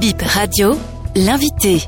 Bip Radio, l'invité.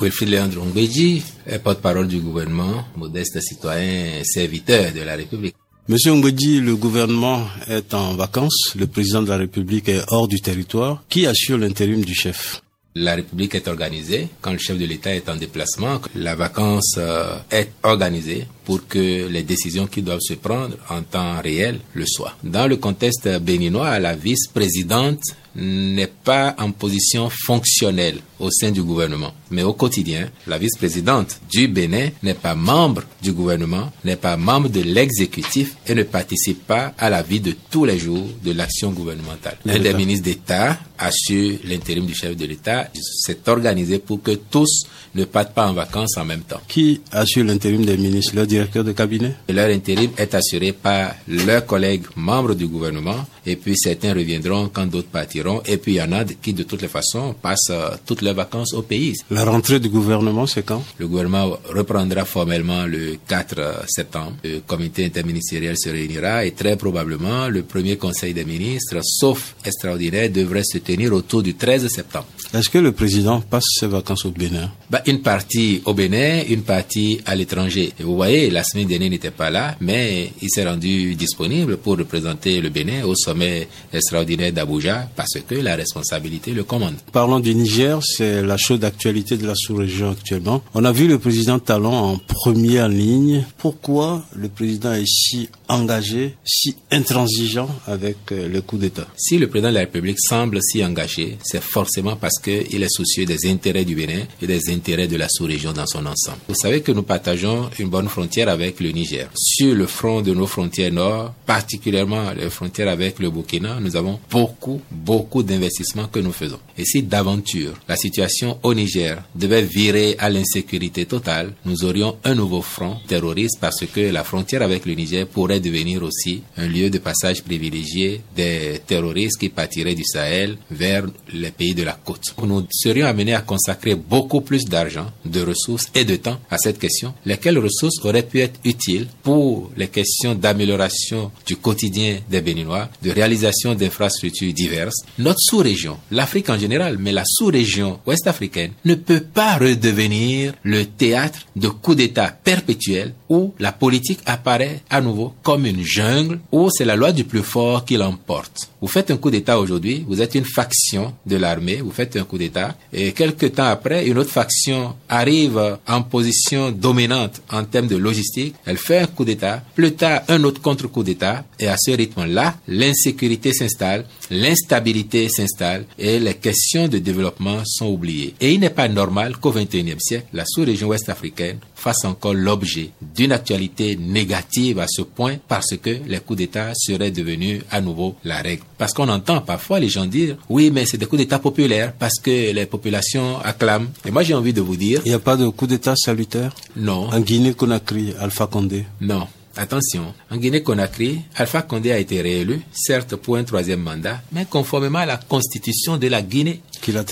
Wilfried Leandro Ngbeji est porte-parole du gouvernement, modeste citoyen serviteur de la République. Monsieur Ngbeji, le gouvernement est en vacances, le président de la République est hors du territoire. Qui assure l'intérim du chef? La République est organisée quand le chef de l'État est en déplacement. La vacance euh, est organisée pour que les décisions qui doivent se prendre en temps réel le soient. Dans le contexte béninois, la vice-présidente n'est pas en position fonctionnelle au sein du gouvernement. Mais au quotidien, la vice-présidente du Bénin n'est pas membre du gouvernement, n'est pas membre de l'exécutif et ne participe pas à la vie de tous les jours de l'action gouvernementale. L'un des ministres d'État assure l'intérim du chef de l'État. C'est organisé pour que tous ne partent pas en vacances en même temps. Qui assure l'intérim des ministres Leur directeur de cabinet? Leur intérim est assuré par leurs collègues membres du gouvernement et puis certains reviendront quand d'autres partiront et puis il y en a qui de toutes les façons passent euh, toutes leurs vacances au pays. La rentrée du gouvernement, c'est quand? Le gouvernement reprendra formellement le 4 euh, septembre. Le comité interministériel se réunira et très probablement le premier conseil des ministres, sauf extraordinaire, devrait se tenir autour du 13 septembre. Est-ce que le président passe ses vacances au Bénin bah, Une partie au Bénin, une partie à l'étranger. Vous voyez, la semaine dernière n'était pas là, mais il s'est rendu disponible pour représenter le Bénin au sommet extraordinaire d'Abuja parce que la responsabilité le commande. Parlons du Niger, c'est la chaude actualité de la sous-région actuellement. On a vu le président Talon en première ligne. Pourquoi le président est si engagé, si intransigeant avec euh, le coup d'État? Si le président de la République semble si engagé, c'est forcément parce qu'il est soucieux des intérêts du Bénin et des intérêts de la sous-région dans son ensemble. Vous savez que nous partageons une bonne frontière avec le Niger. Sur le front de nos frontières nord, particulièrement les frontières avec le Burkina, nous avons beaucoup, beaucoup d'investissements que nous faisons. Et si d'aventure la situation au Niger devait virer à l'insécurité totale, nous aurions un nouveau front terroriste parce que la frontière avec le Niger pourrait devenir aussi un lieu de passage privilégié des terroristes qui partiraient du Sahel vers les pays de la côte. Nous serions amenés à consacrer beaucoup plus d'argent, de ressources et de temps à cette question, lesquelles ressources auraient pu être utiles pour les questions d'amélioration du quotidien des Béninois, de réalisation d'infrastructures diverses? Notre sous-région, l'Afrique en général, mais la sous-région ouest-africaine, ne peut pas redevenir le théâtre de coups d'État perpétuels où la politique apparaît à nouveau comme une jungle où c'est la loi du plus fort qui l'emporte. Vous faites un coup d'État aujourd'hui, vous êtes une faction de l'armée, vous faites un coup d'État, et quelques temps après, une autre faction arrive en position dominante en termes de logistique, elle fait un coup d'État, plus tard un autre contre-coup d'État, et à ce rythme-là, l'insécurité s'installe, l'instabilité s'installe, et les questions de développement sont oubliées. Et il n'est pas normal qu'au XXIe siècle, la sous-région ouest-africaine fasse encore l'objet d'une actualité négative à ce point parce que les coups d'État seraient devenus à nouveau la règle. Parce qu'on entend parfois les gens dire, oui, mais c'est des coups d'État populaires parce que les populations acclament. Et moi, j'ai envie de vous dire... Il n'y a pas de coup d'État salutaire Non. En Guinée-Conakry, Alpha Condé Non. Attention, en Guinée-Conakry, Alpha Condé a été réélu, certes pour un troisième mandat, mais conformément à la constitution de la Guinée.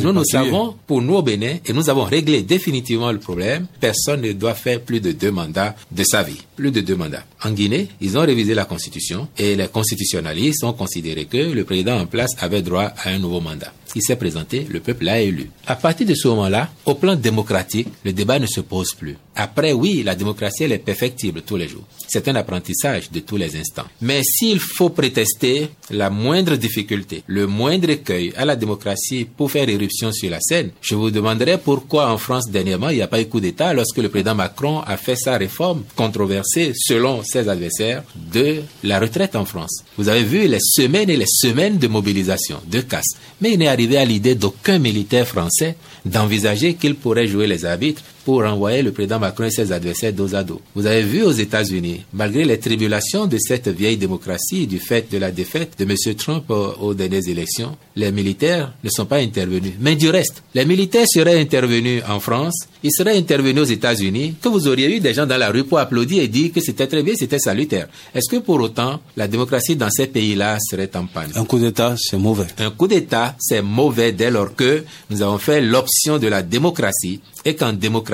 Nous, nous savons, pour nous au Bénin, et nous avons réglé définitivement le problème, personne ne doit faire plus de deux mandats de sa vie. Plus de deux mandats. En Guinée, ils ont révisé la constitution et les constitutionnalistes ont considéré que le président en place avait droit à un nouveau mandat. Il s'est présenté, le peuple l'a élu. À partir de ce moment-là, au plan démocratique, le débat ne se pose plus. Après, oui, la démocratie, elle est perfectible tous les jours. C'est un apprentissage de tous les instants. Mais s'il faut prétester la moindre difficulté, le moindre écueil à la démocratie pour faire éruption sur la scène, je vous demanderai pourquoi en France dernièrement il n'y a pas eu coup d'État lorsque le président Macron a fait sa réforme controversée selon ses adversaires de la retraite en France. Vous avez vu les semaines et les semaines de mobilisation, de casse. Mais il n'est arrivé à l'idée d'aucun militaire français d'envisager qu'il pourrait jouer les arbitres pour renvoyer le président Macron et ses adversaires dos à dos. Vous avez vu aux États-Unis, malgré les tribulations de cette vieille démocratie du fait de la défaite de M. Trump aux dernières élections, les militaires ne sont pas intervenus. Mais du reste, les militaires seraient intervenus en France, ils seraient intervenus aux États-Unis, que vous auriez eu des gens dans la rue pour applaudir et dire que c'était très bien, c'était salutaire. Est-ce que pour autant, la démocratie dans ces pays-là serait en panne? Un coup d'État, c'est mauvais. Un coup d'État, c'est mauvais dès lors que nous avons fait l'option de la démocratie et qu'en démocratie,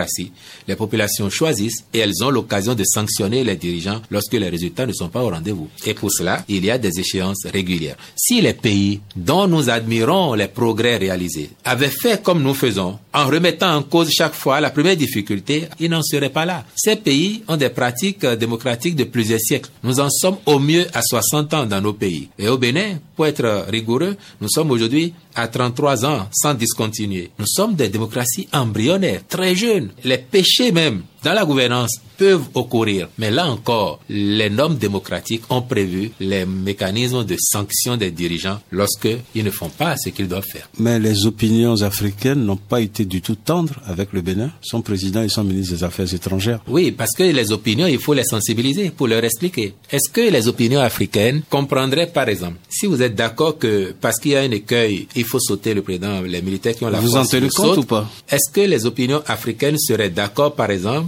les populations choisissent et elles ont l'occasion de sanctionner les dirigeants lorsque les résultats ne sont pas au rendez-vous. Et pour cela, il y a des échéances régulières. Si les pays dont nous admirons les progrès réalisés avaient fait comme nous faisons, en remettant en cause chaque fois la première difficulté, ils n'en seraient pas là. Ces pays ont des pratiques démocratiques de plusieurs siècles. Nous en sommes au mieux à 60 ans dans nos pays. Et au Bénin, pour être rigoureux, nous sommes aujourd'hui à 33 ans sans discontinuer. Nous sommes des démocraties embryonnaires, très jeunes. Les péchés même dans la gouvernance peuvent ocourir. Mais là encore, les normes démocratiques ont prévu les mécanismes de sanction des dirigeants lorsque ils ne font pas ce qu'ils doivent faire. Mais les opinions africaines n'ont pas été du tout tendres avec le Bénin, son président et son ministre des Affaires étrangères. Oui, parce que les opinions, il faut les sensibiliser pour leur expliquer. Est-ce que les opinions africaines comprendraient, par exemple, si vous êtes d'accord que parce qu'il y a un écueil, il faut sauter le président, les militaires qui ont la vous force. Vous en tenez compte ou pas? Est-ce que les opinions africaines seraient d'accord, par exemple,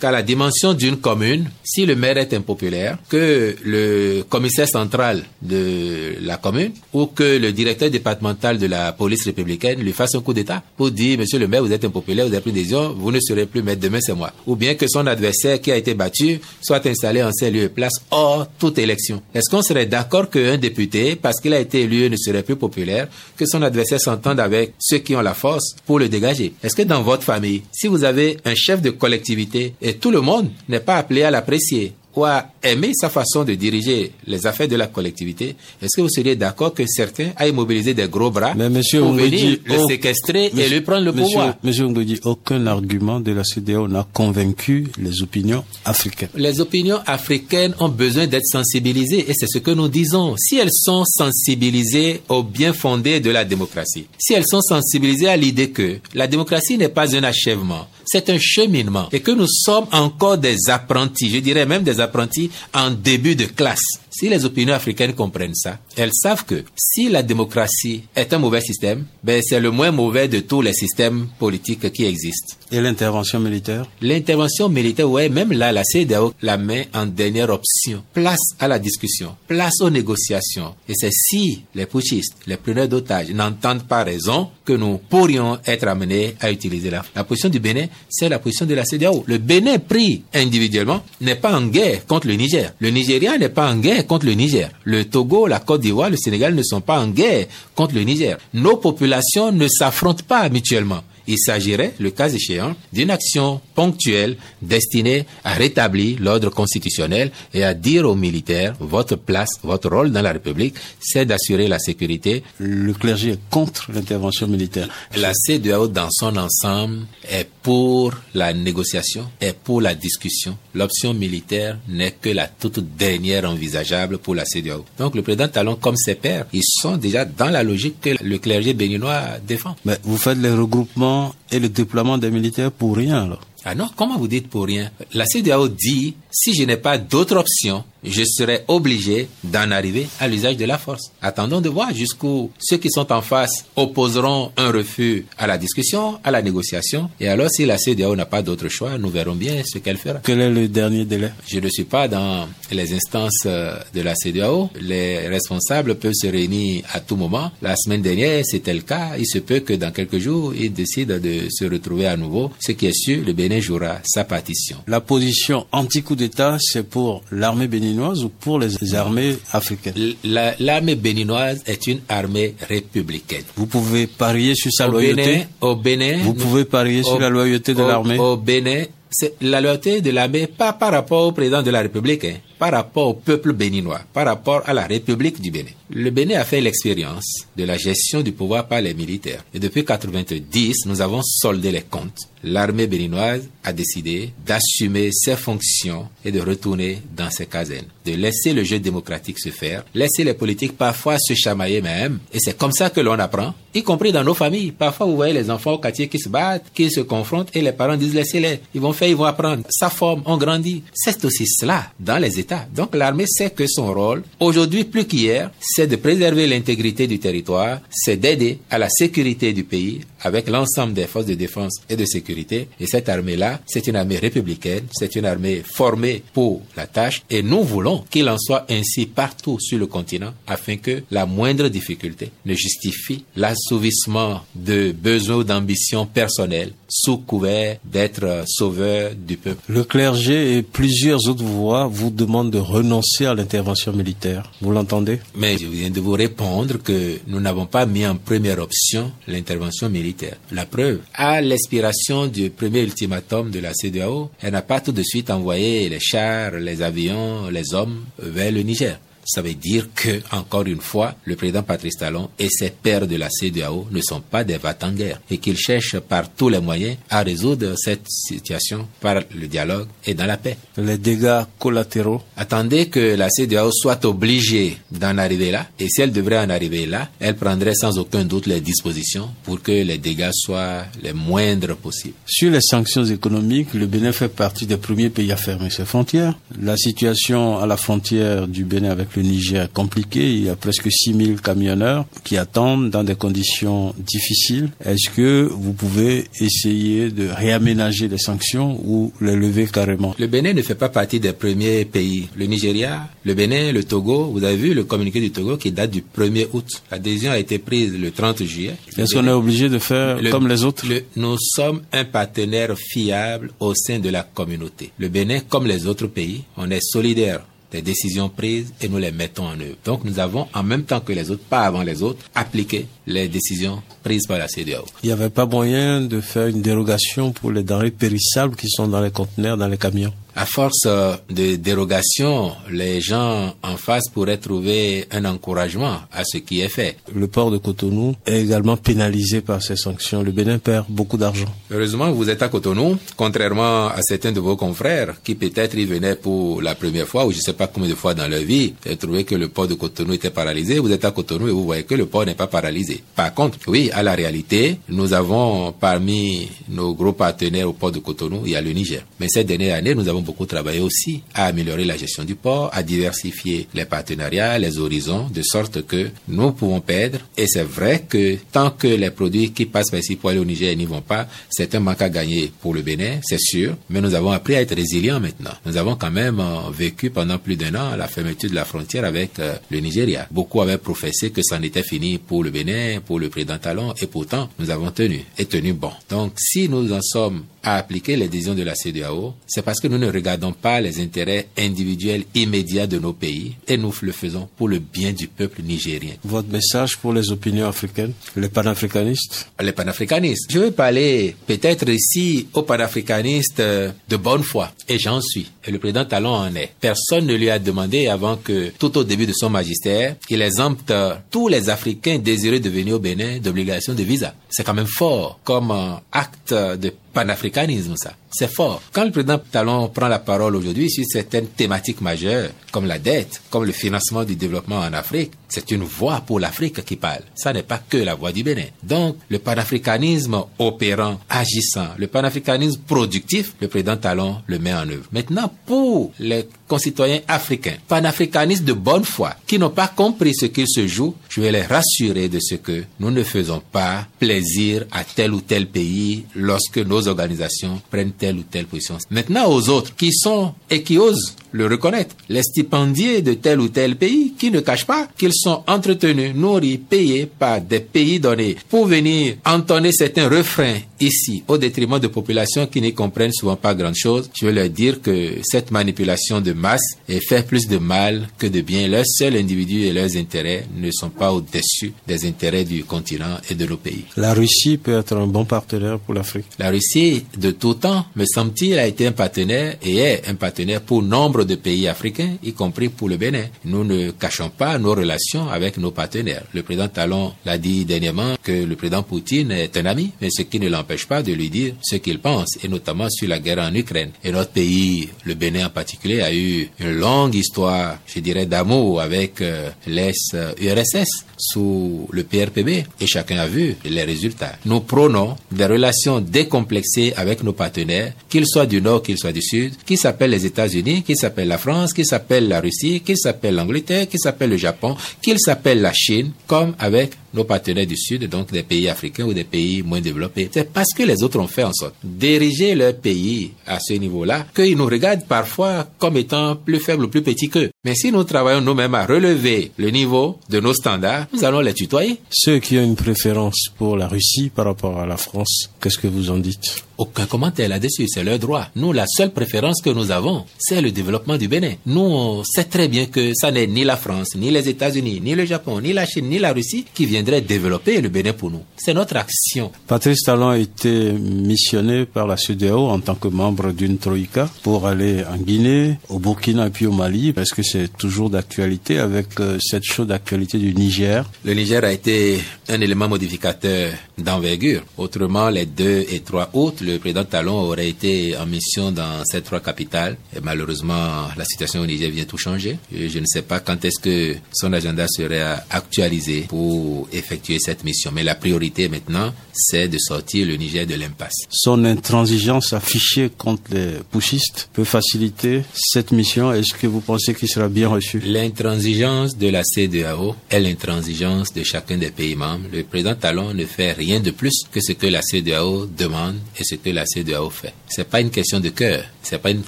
qu'à la dimension d'une commune, si le maire est impopulaire, que le commissaire central de la commune ou que le directeur départemental de la police républicaine lui fasse un coup d'État pour dire, monsieur le maire, vous êtes impopulaire, vous avez pris des décision, vous ne serez plus maître, demain c'est moi. Ou bien que son adversaire qui a été battu soit installé en ses lieux et place hors toute élection. Est-ce qu'on serait d'accord qu'un député, parce qu'il a été élu, ne serait plus populaire, que son adversaire s'entende avec ceux qui ont la force pour le dégager? Est-ce que dans votre famille, si vous avez un chef de collectivité tout le monde n'est pas appelé à l'apprécier ou aimer sa façon de diriger les affaires de la collectivité, est-ce que vous seriez d'accord que certains aillent mobiliser des gros bras Mais monsieur pour venir le oh, séquestrer monsieur- et lui prendre le monsieur- pouvoir? Monsieur Ngodi, aucun argument de la CDAO n'a convaincu les opinions africaines. Les opinions africaines ont besoin d'être sensibilisées et c'est ce que nous disons. Si elles sont sensibilisées au bien fondé de la démocratie, si elles sont sensibilisées à l'idée que la démocratie n'est pas un achèvement, c'est un cheminement et que nous sommes encore des apprentis, je dirais même des apprentis en début de classe. Si les opinions africaines comprennent ça, elles savent que si la démocratie est un mauvais système, ben c'est le moins mauvais de tous les systèmes politiques qui existent. Et l'intervention militaire? L'intervention militaire, ouais, même là, la CEDEAO la met en dernière option. Place à la discussion, place aux négociations. Et c'est si les putschistes, les preneurs d'otages n'entendent pas raison que nous pourrions être amenés à utiliser la, la position du Bénin, c'est la position de la CEDEAO. Le Bénin pris individuellement n'est pas en guerre contre le Niger. Le Nigeria n'est pas en guerre contre le Niger. Le Togo, la Côte d'Ivoire, le Sénégal ne sont pas en guerre contre le Niger. Nos populations ne s'affrontent pas mutuellement. Il s'agirait, le cas échéant, d'une action ponctuelle destinée à rétablir l'ordre constitutionnel et à dire aux militaires, votre place, votre rôle dans la République, c'est d'assurer la sécurité. Le clergé est contre l'intervention militaire. La CEDEAO dans son ensemble est pour la négociation, est pour la discussion. L'option militaire n'est que la toute dernière envisageable pour la CEDEAO. Donc le président Talon, comme ses pairs, ils sont déjà dans la logique que le clergé béninois défend. Mais vous faites les regroupements et le déploiement des militaires pour rien alors. Ah non, comment vous dites pour rien? La CEDEAO dit, si je n'ai pas d'autre option, je serai obligé d'en arriver à l'usage de la force. Attendons de voir jusqu'où ceux qui sont en face opposeront un refus à la discussion, à la négociation. Et alors, si la CEDEAO n'a pas d'autre choix, nous verrons bien ce qu'elle fera. Quel est le dernier délai? Je ne suis pas dans les instances euh, de la CEDEAO. Les responsables peuvent se réunir à tout moment. La semaine dernière, c'était le cas. Il se peut que dans quelques jours, ils décident de se retrouver à nouveau. Ce qui est sûr, le Bénin jouera sa partition. La position anti-coup d'État, c'est pour l'armée béninoise ou pour les armées africaines? La- L'armée béninoise est une armée républicaine. Vous pouvez parier sur sa Au loyauté? Bénin, au Bénin, Vous pouvez parier sur la loyauté de l'armée? Au Bénin, c'est la loyauté de l'armée, pas par rapport au président de la République, hein, par rapport au peuple béninois, par rapport à la République du Bénin. Le Bénin a fait l'expérience de la gestion du pouvoir par les militaires. Et depuis 90, nous avons soldé les comptes. L'armée béninoise a décidé d'assumer ses fonctions et de retourner dans ses casernes, de laisser le jeu démocratique se faire, laisser les politiques parfois se chamailler même. Et c'est comme ça que l'on apprend, y compris dans nos familles. Parfois, vous voyez les enfants au quartier qui se battent, qui se confrontent et les parents disent laissez-les. Ils vont faire, ils vont apprendre. Ça forme, on grandit. C'est aussi cela dans les États Donc l'armée sait que son rôle, aujourd'hui plus qu'hier, c'est de préserver l'intégrité du territoire, c'est d'aider à la sécurité du pays avec l'ensemble des forces de défense et de sécurité. Et cette armée-là, c'est une armée républicaine, c'est une armée formée pour la tâche et nous voulons qu'il en soit ainsi partout sur le continent afin que la moindre difficulté ne justifie l'assouvissement de besoins ou d'ambitions personnelles sous couvert d'être sauveur du peuple. Le clergé et plusieurs autres voix vous demandent de renoncer à l'intervention militaire. Vous l'entendez? Mais je viens de vous répondre que nous n'avons pas mis en première option l'intervention militaire. La preuve, à l'expiration du premier ultimatum de la CDAO, elle n'a pas tout de suite envoyé les chars, les avions, les hommes vers le Niger. Ça veut dire que, encore une fois, le président Patrice Talon et ses pairs de la CEDEAO ne sont pas des vats en guerre et qu'ils cherchent par tous les moyens à résoudre cette situation par le dialogue et dans la paix. Les dégâts collatéraux. Attendez que la CEDEAO soit obligée d'en arriver là et si elle devrait en arriver là, elle prendrait sans aucun doute les dispositions pour que les dégâts soient les moindres possibles. Sur les sanctions économiques, le Bénin fait partie des premiers pays à fermer ses frontières. La situation à la frontière du Bénin avec le Niger est compliqué. Il y a presque 6000 camionneurs qui attendent dans des conditions difficiles. Est-ce que vous pouvez essayer de réaménager les sanctions ou les lever carrément? Le Bénin ne fait pas partie des premiers pays. Le Nigeria, le Bénin, le Togo, vous avez vu le communiqué du Togo qui date du 1er août. La décision a été prise le 30 juillet. Est-ce qu'on est obligé de faire comme les autres? Nous sommes un partenaire fiable au sein de la communauté. Le Bénin, comme les autres pays, on est solidaire des décisions prises et nous les mettons en œuvre. Donc nous avons, en même temps que les autres, pas avant les autres, appliqué les décisions prises par la CDAO. Il n'y avait pas moyen de faire une dérogation pour les denrées périssables qui sont dans les conteneurs, dans les camions à force de dérogation, les gens en face pourraient trouver un encouragement à ce qui est fait. Le port de Cotonou est également pénalisé par ces sanctions. Le Bénin perd beaucoup d'argent. Heureusement, vous êtes à Cotonou, contrairement à certains de vos confrères qui peut-être y venaient pour la première fois ou je ne sais pas combien de fois dans leur vie et trouvaient que le port de Cotonou était paralysé. Vous êtes à Cotonou et vous voyez que le port n'est pas paralysé. Par contre, oui, à la réalité, nous avons parmi nos gros partenaires au port de Cotonou, il y a le Niger. Mais cette dernière année, nous avons beaucoup travaillé aussi à améliorer la gestion du port, à diversifier les partenariats, les horizons, de sorte que nous pouvons perdre. Et c'est vrai que tant que les produits qui passent par ici pour aller au Niger n'y vont pas, c'est un manque à gagner pour le Bénin, c'est sûr. Mais nous avons appris à être résilients maintenant. Nous avons quand même euh, vécu pendant plus d'un an la fermeture de la frontière avec euh, le Nigeria. Beaucoup avaient professé que c'en était fini pour le Bénin, pour le président Talon, et pourtant nous avons tenu et tenu bon. Donc si nous en sommes à appliquer les décisions de la CEDEAO, c'est parce que nous ne regardons pas les intérêts individuels immédiats de nos pays et nous le faisons pour le bien du peuple nigérien. Votre message pour les opinions africaines, les panafricanistes Les panafricanistes. Je vais parler peut-être ici aux panafricanistes de bonne foi et j'en suis. Et le président Talon en est. Personne ne lui a demandé avant que tout au début de son magistère, il exempte tous les Africains désireux de venir au Bénin d'obligation de visa. C'est quand même fort comme acte de panafricanisme, ça. C'est fort. Quand le président Talon prend la parole aujourd'hui sur certaines thématiques majeures, comme la dette, comme le financement du développement en Afrique, c'est une voix pour l'Afrique qui parle. Ça n'est pas que la voix du Bénin. Donc, le panafricanisme opérant, agissant, le panafricanisme productif, le président Talon le met en œuvre. Maintenant, pour les concitoyens africains, panafricanistes de bonne foi, qui n'ont pas compris ce qu'il se joue, je vais les rassurer de ce que nous ne faisons pas plaisir à tel ou tel pays lorsque nos organisations prennent telle ou telle position. Maintenant, aux autres qui sont et qui osent le reconnaître, les stipendiés de tel ou tel pays qui ne cachent pas qu'ils sont entretenus, nourris, payés par des pays donnés pour venir entonner certains refrains ici au détriment de populations qui n'y comprennent souvent pas grand chose. Je veux leur dire que cette manipulation de masse est fait plus de mal que de bien. Leurs seuls individus et leurs intérêts ne sont pas au-dessus des intérêts du continent et de nos pays. La Russie peut être un bon partenaire pour l'Afrique. La Russie, de tout temps, me semble-t-il, a été un partenaire et est un partenaire pour nombre de pays africains, y compris pour le Bénin. Nous ne cachons pas nos relations avec nos partenaires. Le président Talon l'a dit dernièrement que le président Poutine est un ami, mais ce qui ne l'empêche pas de lui dire ce qu'il pense, et notamment sur la guerre en Ukraine. Et notre pays, le Bénin en particulier, a eu une longue histoire, je dirais, d'amour avec euh, l'ex-URSS sous le PRPB, et chacun a vu les résultats. Nous prônons des relations décomplexées avec nos partenaires, qu'ils soient du Nord, qu'ils soient du Sud, qui s'appellent les États-Unis, qui s'appellent la France, qui s'appellent la Russie, qui s'appellent l'Angleterre, qui s'appellent le Japon, qu'ils s'appellent la Chine, comme avec nos partenaires du Sud, donc des pays africains ou des pays moins développés. C'est parce que les autres ont fait en sorte d'ériger leur pays à ce niveau-là qu'ils nous regardent parfois comme étant plus faibles ou plus petits qu'eux. Mais si nous travaillons nous-mêmes à relever le niveau de nos standards, nous allons les tutoyer. Ceux qui ont une préférence pour la Russie par rapport à la France, qu'est-ce que vous en dites? Aucun commentaire là-dessus, c'est leur droit. Nous, la seule préférence que nous avons, c'est le développement du Bénin. Nous, on sait très bien que ça n'est ni la France, ni les États-Unis, ni le Japon, ni la Chine, ni la Russie qui viendraient développer le Bénin pour nous. C'est notre action. Patrice Talon a été missionné par la CEDEAO en tant que membre d'une troïka pour aller en Guinée, au Burkina et puis au Mali, parce que c'est toujours d'actualité avec euh, cette chose d'actualité du Niger. Le Niger a été un élément modificateur d'envergure. Autrement, les deux et trois autres, le président Talon aurait été en mission dans ces trois capitales. Et malheureusement, la situation au Niger vient tout changer. je ne sais pas quand est-ce que son agenda serait actualisé pour effectuer cette mission. Mais la priorité maintenant, c'est de sortir le Niger de l'impasse. Son intransigeance affichée contre les pushistes peut faciliter cette mission. Est-ce que vous pensez qu'il sera bien reçu? L'intransigeance de la CEDEAO est l'intransigeance de chacun des pays membres. Le président Talon ne fait rien de plus que ce que la CEDEAO demande et ce que la CEDEAO fait. C'est pas une question de cœur, c'est pas une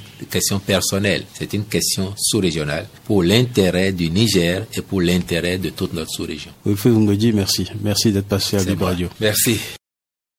question personnelle, c'est une question sous-régionale pour l'intérêt du Niger et pour l'intérêt de toute notre sous-région. Me dire merci. Merci d'être passé à Libre Radio. Merci.